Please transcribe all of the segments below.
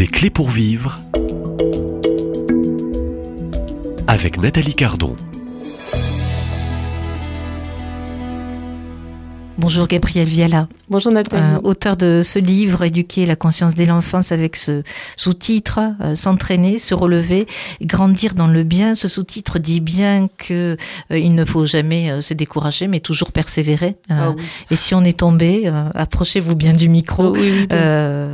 Des clés pour vivre avec Nathalie Cardon. Bonjour Gabriel Viala. Bonjour Nathalie. Euh, auteur de ce livre Éduquer la conscience dès l'enfance avec ce sous-titre euh, S'entraîner, se relever, grandir dans le bien. Ce sous-titre dit bien que euh, il ne faut jamais se décourager, mais toujours persévérer. Ah oui. Et si on est tombé, approchez-vous bien du micro. Oh oui, oui, bien.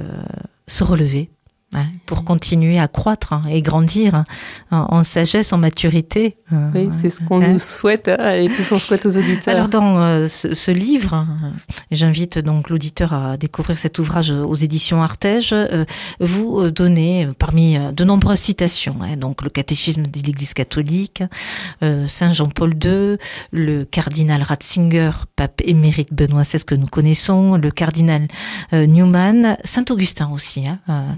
se relever. Hein, pour continuer à croître hein, et grandir hein, en, en sagesse, en maturité. euh, Oui, c'est ce qu'on nous souhaite hein, et puis on souhaite aux auditeurs. Alors dans euh, ce, ce livre, euh, j'invite donc l'auditeur à découvrir cet ouvrage aux éditions Artege. euh, vous euh, donnez parmi de nombreuses citations, hein, donc le catéchisme de l'Église catholique, euh, Saint Jean-Paul II, le cardinal Ratzinger, pape émérite Benoît XVI que nous connaissons, le cardinal Newman, Saint Augustin aussi. hein,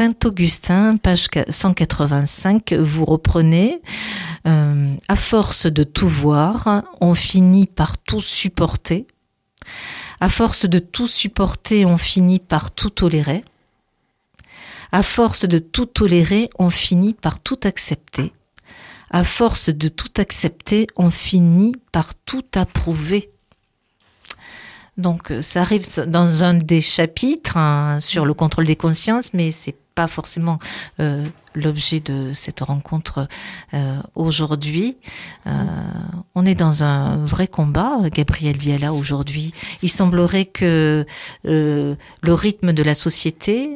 euh, Saint Augustin, page 185, vous reprenez. Euh, à force de tout voir, on finit par tout supporter. À force de tout supporter, on finit par tout tolérer. À force de tout tolérer, on finit par tout accepter. À force de tout accepter, on finit par tout approuver. Donc ça arrive dans un des chapitres hein, sur le contrôle des consciences, mais c'est pas forcément euh, l'objet de cette rencontre euh, aujourd'hui. Euh, on est dans un vrai combat, Gabriel Viala, aujourd'hui. Il semblerait que le rythme de la société,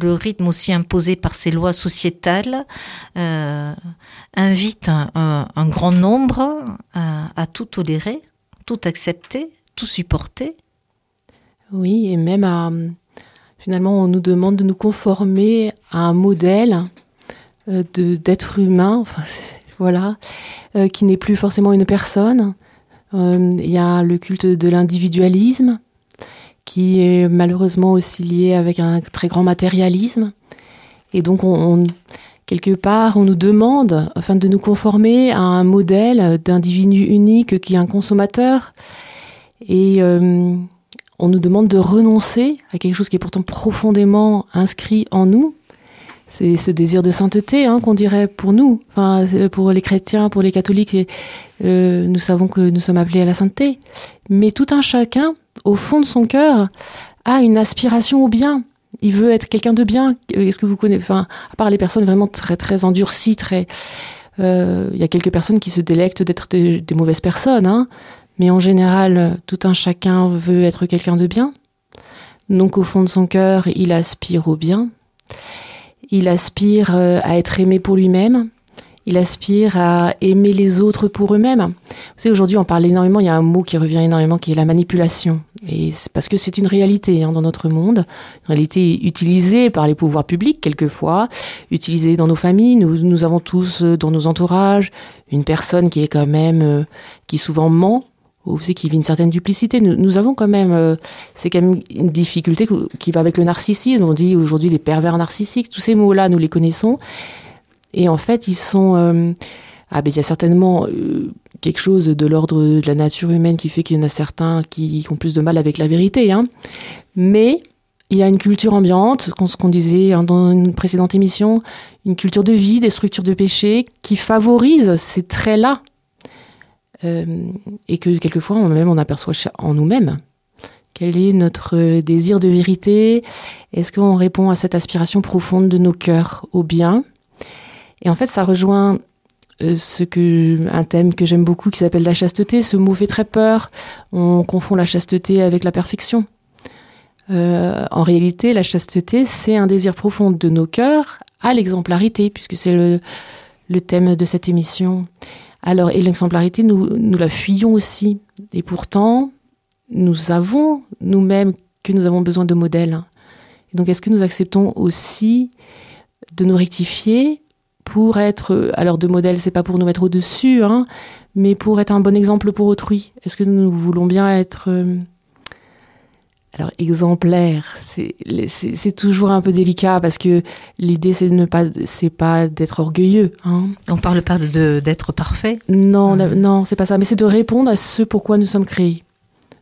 le rythme aussi imposé par ces lois sociétales, invite un grand nombre à, à tout tolérer, tout accepter, tout supporter. Oui, et même à, finalement, on nous demande de nous conformer à un modèle euh, de d'être humain, enfin, voilà, euh, qui n'est plus forcément une personne. Euh, Il y a le culte de l'individualisme, qui est malheureusement aussi lié avec un très grand matérialisme. Et donc, on, on- quelque part, on nous demande, afin de nous conformer à un modèle d'individu unique qui est un consommateur. Et on nous demande de renoncer à quelque chose qui est pourtant profondément inscrit en nous. C'est ce désir de sainteté hein, qu'on dirait pour nous, enfin pour les chrétiens, pour les catholiques. et, euh, nous savons que nous sommes appelés à la sainteté, mais tout un chacun, au fond de son cœur, a une aspiration au bien. Il veut être quelqu'un de bien. Est-ce que vous connaissez, enfin, à part les personnes vraiment très endurcies, très, euh, il y a quelques personnes qui se délectent d'être des, des mauvaises personnes, hein, mais en général, tout un chacun veut être quelqu'un de bien. Donc au fond de son cœur, il aspire au bien. Il aspire euh, à être aimé pour lui-même. Il aspire à aimer les autres pour eux-mêmes. Vous savez, aujourd'hui, on parle énormément, il y a un mot qui revient énormément, qui est la manipulation. Et c'est parce que c'est une réalité hein, dans notre monde, une réalité utilisée par les pouvoirs publics quelquefois, utilisée dans nos familles. Nous, nous avons tous euh, dans nos entourages une personne qui est quand même, euh, qui souvent ment, ou c'est qui vit une certaine duplicité. Nous, avons quand même, euh, c'est quand même une difficulté qui va avec le narcissisme. On dit aujourd'hui les pervers narcissiques. Tous ces mots-là, nous les connaissons. Et en fait, ils sont. euh, ah ben, il y a certainement euh, quelque chose de l'ordre de la nature humaine qui fait qu'il y en a certains qui ont plus de mal avec la vérité. Hein. Mais il y a une culture ambiante, ce qu'on disait dans une précédente émission, une culture de vie, des structures de péché qui favorisent ces traits-là. Euh, et que quelquefois, on, même on aperçoit en nous-mêmes. Quel est notre désir de vérité? Est-ce qu'on répond à cette aspiration profonde de nos cœurs au bien? Et en fait, ça rejoint euh, un thème que j'aime beaucoup qui s'appelle la chasteté. Ce mot fait très peur. On confond la chasteté avec la perfection. Euh, en réalité, la chasteté, c'est un désir profond de nos cœurs à l'exemplarité, puisque c'est le thème de cette émission. Alors, et l'exemplarité, nous, nous la fuyons aussi. Et pourtant, nous savons nous-mêmes que nous avons besoin de modèles. Et donc, est-ce que nous acceptons aussi de nous rectifier pour être, alors de modèles, c'est pas pour nous mettre au-dessus, hein, mais pour être un bon exemple pour autrui? Est-ce que nous voulons bien être euh, alors exemplaire, c'est toujours un peu délicat parce que l'idée c'est de ne pas c'est pas d'être orgueilleux. Hein. On parle pas de- d'être parfait. Non, Mhm. non, c'est pas ça. Mais c'est de répondre à ce pourquoi nous sommes créés.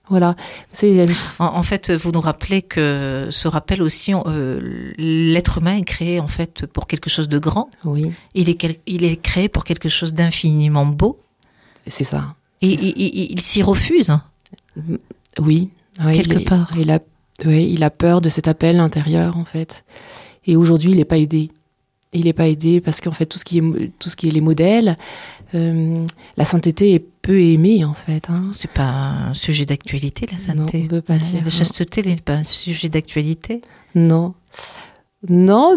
Voilà. C'est En, en fait, vous nous rappelez que ce rappel aussi, euh, l'être humain est créé en fait pour quelque chose de grand. oui, Il est, quel- il est créé pour quelque chose d'infiniment beau. c'est ça. Et il, il- il s'y refuse. Oui, ouais, Quelque il est- part. Il a, ouais, il a peur de cet appel intérieur en fait. Et aujourd'hui, il n'est pas aidé. Il n'est pas aidé parce qu'en fait, tout ce qui est, tout ce qui est les modèles, euh, la sainteté est peu aimée en fait. hein. C'est pas un sujet d'actualité, la sainteté. Non, on peut pas Hein, dire, La non. chasteté n'est pas un sujet d'actualité. Non, non,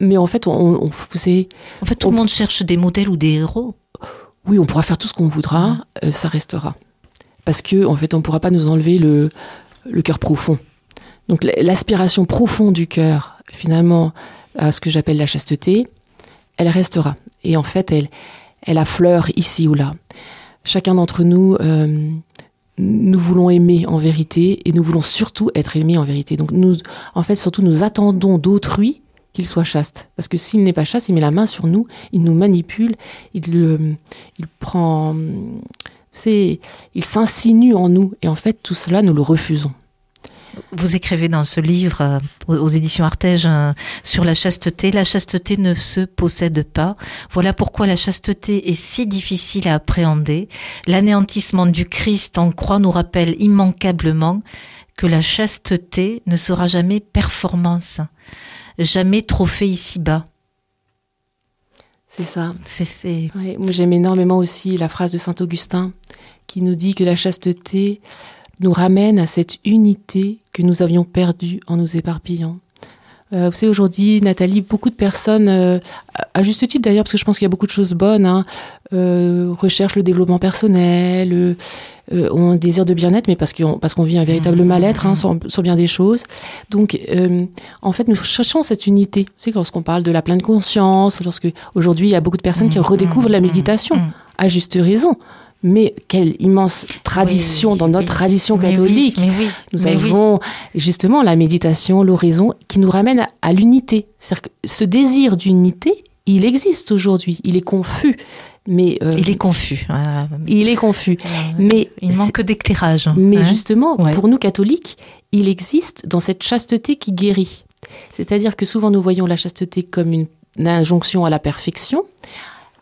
mais en fait, on, on, En fait, tout On- le monde cherche des modèles ou des héros. oui, on pourra faire tout ce qu'on voudra, euh, ça restera. Parce que en fait, on ne pourra pas nous enlever le, cœur profond. Donc l'aspiration profonde du cœur, finalement, à ce que j'appelle la chasteté, elle restera. Et en fait, elle, elle affleure ici ou là. Chacun d'entre nous, euh, nous voulons aimer en vérité et nous voulons surtout être aimés en vérité. Donc nous, en fait, surtout, nous attendons d'autrui qu'il soit chaste. Parce que s'il n'est pas chaste, il met la main sur nous, il nous manipule, il, euh, il prend, il s'insinue en nous. Et en fait, tout cela, nous le refusons. Vous écrivez dans ce livre euh, aux aux éditions Artege euh, sur la chasteté. La chasteté ne se possède pas. Voilà pourquoi la chasteté est si difficile à appréhender. L'anéantissement du Christ en croix nous rappelle immanquablement que la chasteté ne sera jamais performance, jamais trophée ici-bas. C'est ça. C'est. Ouais, moi, j'aime énormément aussi la phrase de saint Augustin qui nous dit que la chasteté nous ramène à cette unité que nous avions perdue en nous éparpillant. Euh, vous savez, aujourd'hui, Nathalie, beaucoup de personnes, euh, à juste titre d'ailleurs, parce que je pense qu'il y a beaucoup de choses bonnes, hein, euh, recherchent le développement personnel, ont un désir de bien-être, mais parce qu'on parce qu'on vit un véritable Mhm. mal-être hein, sur, sur bien des choses. Donc, en fait, nous cherchons cette unité. Vous savez, lorsqu'on parle de la pleine conscience, lorsque aujourd'hui, il y a beaucoup de personnes qui Mmh, redécouvrent mmh, la mmh, méditation, mmh. à juste raison. Mais quelle immense tradition Oui, dans notre oui. tradition oui, catholique. mais Nous mais avons justement la méditation, l'oraison, qui nous ramène à, l'unité. Ce désir d'unité, il existe aujourd'hui. Il est confus, mais euh, Il est confus. hein. il est confus. Euh, Mais, il manque d'éclairage. mais hein. justement, Ouais. pour nous catholiques, il existe dans cette chasteté qui guérit. C'est-à-dire que souvent nous voyons la chasteté comme une, une injonction à la perfection,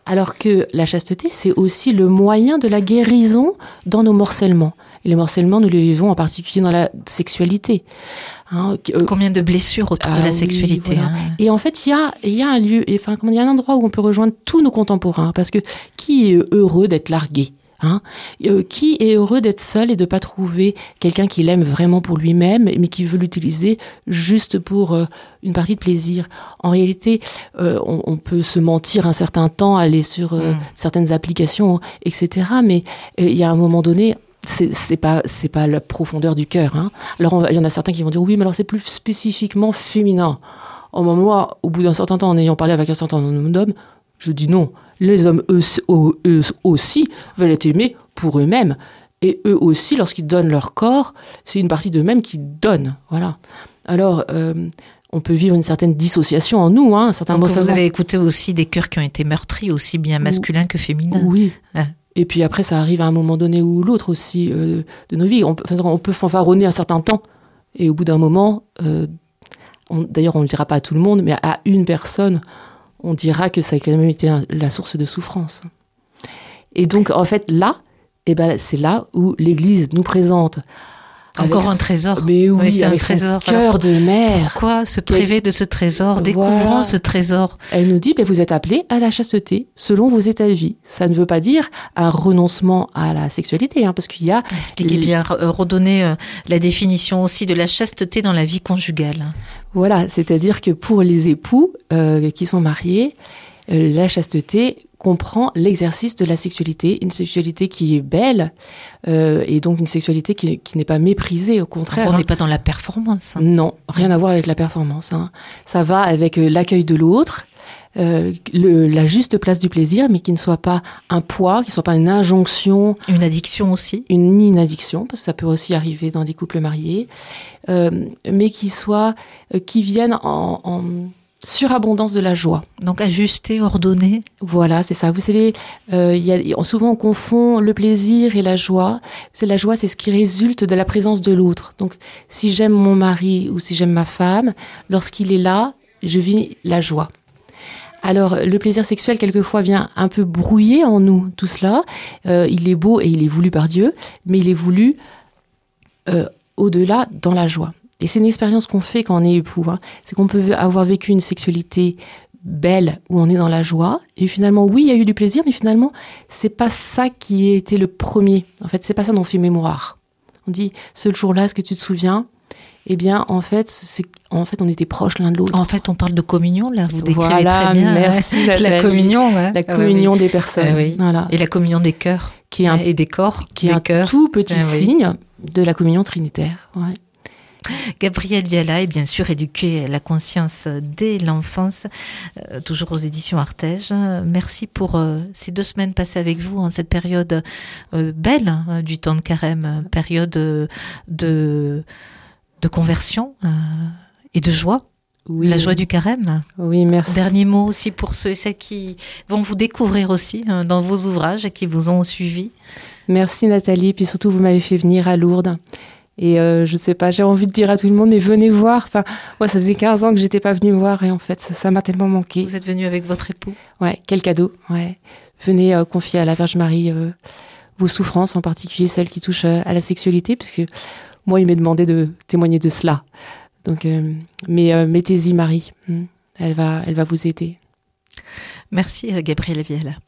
alors que la chasteté, c'est aussi le moyen de la guérison dans nos morcellements. Et les morcellements, nous les vivons en particulier dans la sexualité. Hein, euh, Combien de blessures autour Ah de la oui, sexualité. voilà. hein. et en fait, il y a, y a un lieu, enfin, il y a un endroit où on peut rejoindre tous nos contemporains. Parce que qui est heureux d'être largué? Hein Euh, Qui est heureux d'être seul et de pas trouver quelqu'un qui l'aime vraiment pour lui-même, mais qui veut l'utiliser juste pour euh, une partie de plaisir En réalité, euh, on, on peut se mentir un certain temps, aller sur Mm. certaines applications, etc. Mais il y a un moment donné, c'est pas c'est pas la profondeur du cœur. Hein. Alors il y en a certains qui vont dire oui, mais alors c'est plus spécifiquement féminin. Oh, moi, au bout d'un certain temps, en ayant parlé avec un certain nombre d'hommes, je dis non. Les hommes eux, aussi veulent être aimés pour eux-mêmes. Et eux aussi, lorsqu'ils donnent leur corps, c'est une partie d'eux-mêmes qui donnent. Voilà. Alors, euh, on peut vivre une certaine dissociation en nous, hein, un certain Donc vous avez écouté aussi des cœurs qui ont été meurtris, aussi bien masculins que féminins. Oui. Ouais. Et puis après, ça arrive à un moment donné ou l'autre aussi euh, de nos vies. On, on peut fanfaronner un certain temps. Et au bout d'un moment, euh, d'ailleurs, on ne le dira pas à tout le monde, mais à une personne, on dira que ça a quand même été la source de souffrance. Et donc, en fait, là, eh ben, c'est là où l'Église nous présente. Encore un trésor. Mais oui, Oui, c'est un trésor. cœur de mère. Pourquoi se priver de ce trésor Voilà. Découvrons ce trésor? Elle nous dit, ben, vous êtes appelés à la chasteté selon vos états de vie. Ça ne veut pas dire un renoncement à la sexualité, hein, parce qu'il y a Expliquez Les- bien, redonnez euh, la définition aussi de la chasteté dans la vie conjugale. Voilà, c'est-à-dire que pour les époux euh, qui sont mariés, euh, la chasteté comprend l'exercice de la sexualité, une sexualité qui est belle euh, et donc une sexualité qui, qui n'est pas méprisée, au contraire. on hein. n'est pas dans la performance. Non, rien à voir avec la performance. hein. Ça va avec euh, l'accueil de l'autre, euh, le- la juste place du plaisir, mais qui ne soit pas un poids, qui ne soit pas une injonction Une addiction aussi. une, ni une addiction, parce que ça peut aussi arriver dans des couples mariés, euh, mais qui soit, euh, qui viennent en, en, surabondance de la joie. Donc ajuster, ordonner. Voilà, c'est ça. Vous savez, euh, y a, souvent on confond le plaisir et la joie. C'est la joie, c'est ce qui résulte de la présence de l'autre. Donc, si j'aime mon mari ou si j'aime ma femme, lorsqu'il est là, je vis la joie. Alors, le plaisir sexuel, quelquefois, vient un peu brouiller en nous tout cela. Euh, il est beau et il est voulu par Dieu, mais il est voulu euh, au-delà dans la joie. Et c'est une expérience qu'on fait quand on est époux. Hein. C'est qu'on peut avoir vécu une sexualité belle où on est dans la joie. Et finalement, oui, il y a eu du plaisir, mais finalement, c'est pas ça qui a été le premier. En fait, c'est pas ça dont on fait mémoire. On dit, ce jour-là, est-ce que tu te souviens? Eh bien, en fait, c'est en fait, on était proches l'un de l'autre. En fait, on parle de communion là. Vous décrivez voilà, très bien. Merci. La, communion, la ah communion des personnes. Ah voilà. Et la communion des cœurs, qui est un, et des corps, qui est un tout petit ah signe de la communion trinitaire. Ouais. Gabrielle Viala est bien sûr éduquée la conscience dès l'enfance, euh, toujours aux éditions Artege. Merci pour euh, ces deux semaines passées avec vous en cette période euh, belle hein, du temps de carême, période de, de conversion et de joie. Oui. La joie du carême. Oui, merci. Dernier mot aussi pour ceux et celles qui vont vous découvrir aussi hein, dans vos ouvrages et qui vous ont suivi. Merci Nathalie, puis surtout vous m'avez fait venir à Lourdes. Et euh, je sais pas, j'ai envie de dire à tout le monde, mais venez voir. Enfin, moi, ça faisait 15 ans que j'étais pas venue voir et en fait, ça m'a tellement manqué. Vous êtes venue avec votre époux Ouais, quel cadeau. Ouais. Venez euh, confier à la Vierge Marie euh, vos souffrances, en particulier celles qui touchent à la sexualité, puisque moi, il m'est demandé de témoigner de cela. Donc, mais mettez-y Marie. Hmm. Elle va, elle va vous aider. Merci, Gabrielle Vielle.